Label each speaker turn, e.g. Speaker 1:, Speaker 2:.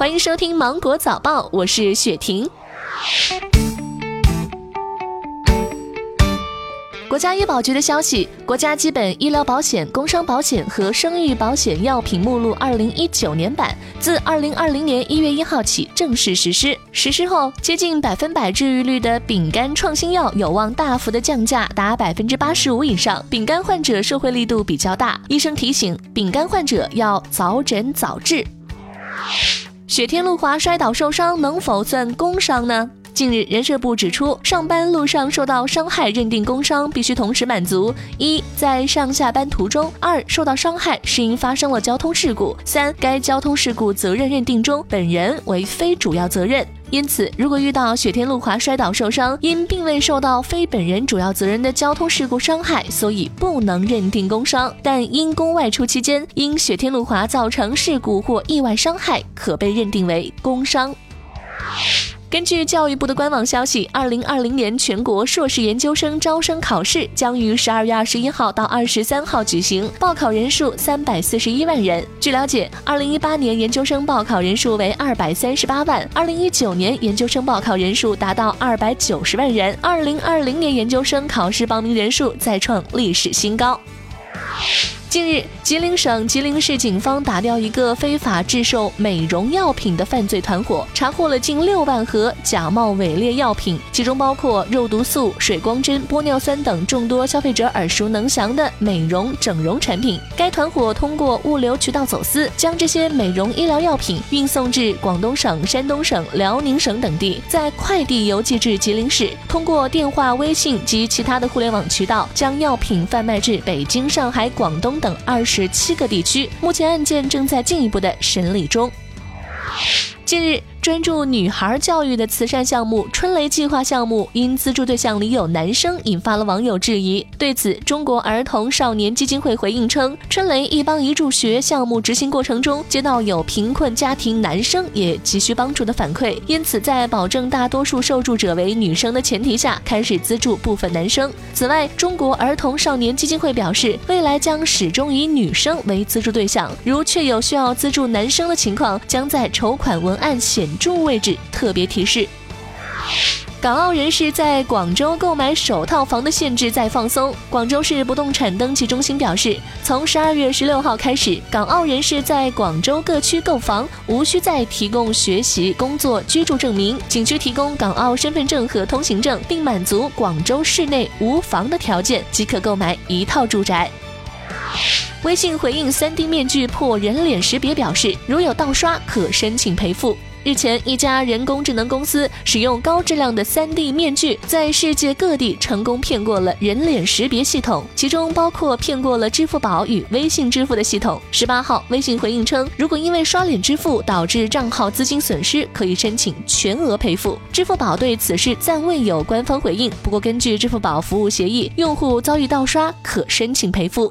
Speaker 1: 欢迎收听《芒果早报》，我是雪婷。国家医保局的消息，国家基本医疗保险、工伤保险和生育保险药品目录二零一九年版自二零二零年一月一号起正式实施。实施后，接近百分百治愈率的丙肝创新药有望大幅的降价，达百分之八十五以上。丙肝患者受惠力度比较大，医生提醒，丙肝患者要早诊早治。雪天路滑摔倒受伤能否算工伤呢？近日，人社部指出，上班路上受到伤害认定工伤，必须同时满足：一，在上下班途中；二，受到伤害是因发生了交通事故；三，该交通事故责任认定中，本人为非主要责任。因此，如果遇到雪天路滑摔倒受伤，因并未受到非本人主要责任的交通事故伤害，所以不能认定工伤；但因公外出期间因雪天路滑造成事故或意外伤害，可被认定为工伤。根据教育部的官网消息，二零二零年全国硕士研究生招生考试将于十二月二十一号到二十三号举行，报考人数三百四十一万人。据了解，二零一八年研究生报考人数为二百三十八万，二零一九年研究生报考人数达到二百九十万人，二零二零年研究生考试报名人数再创历史新高。近日，吉林省吉林市警方打掉一个非法制售美容药品的犯罪团伙，查获了近六万盒假冒伪劣药品，其中包括肉毒素、水光针、玻尿酸等众多消费者耳熟能详的美容整容产品。该团伙通过物流渠道走私，将这些美容医疗药品运送至广东省、山东省、辽宁省等地，再快递邮寄至吉林市，通过电话、微信及其他的互联网渠道，将药品贩卖至北京、上海、广东。等二十七个地区，目前案件正在进一步的审理中。近日。专注女孩教育的慈善项目“春雷计划”项目因资助对象里有男生，引发了网友质疑。对此，中国儿童少年基金会回应称，“春雷一帮一助学”项目执行过程中，接到有贫困家庭男生也急需帮助的反馈，因此在保证大多数受助者为女生的前提下，开始资助部分男生。此外，中国儿童少年基金会表示，未来将始终以女生为资助对象，如确有需要资助男生的情况，将在筹款文案写。住位置特别提示。港澳人士在广州购买首套房的限制在放松。广州市不动产登记中心表示，从十二月十六号开始，港澳人士在广州各区购房无需再提供学习、工作、居住证明，仅需提供港澳身份证和通行证，并满足广州市内无房的条件，即可购买一套住宅。微信回应三 D 面具破人脸识别，表示如有盗刷，可申请赔付。日前，一家人工智能公司使用高质量的 3D 面具，在世界各地成功骗过了人脸识别系统，其中包括骗过了支付宝与微信支付的系统。十八号，微信回应称，如果因为刷脸支付导致账号资金损失，可以申请全额赔付。支付宝对此事暂未有官方回应，不过根据支付宝服务协议，用户遭遇盗刷可申请赔付。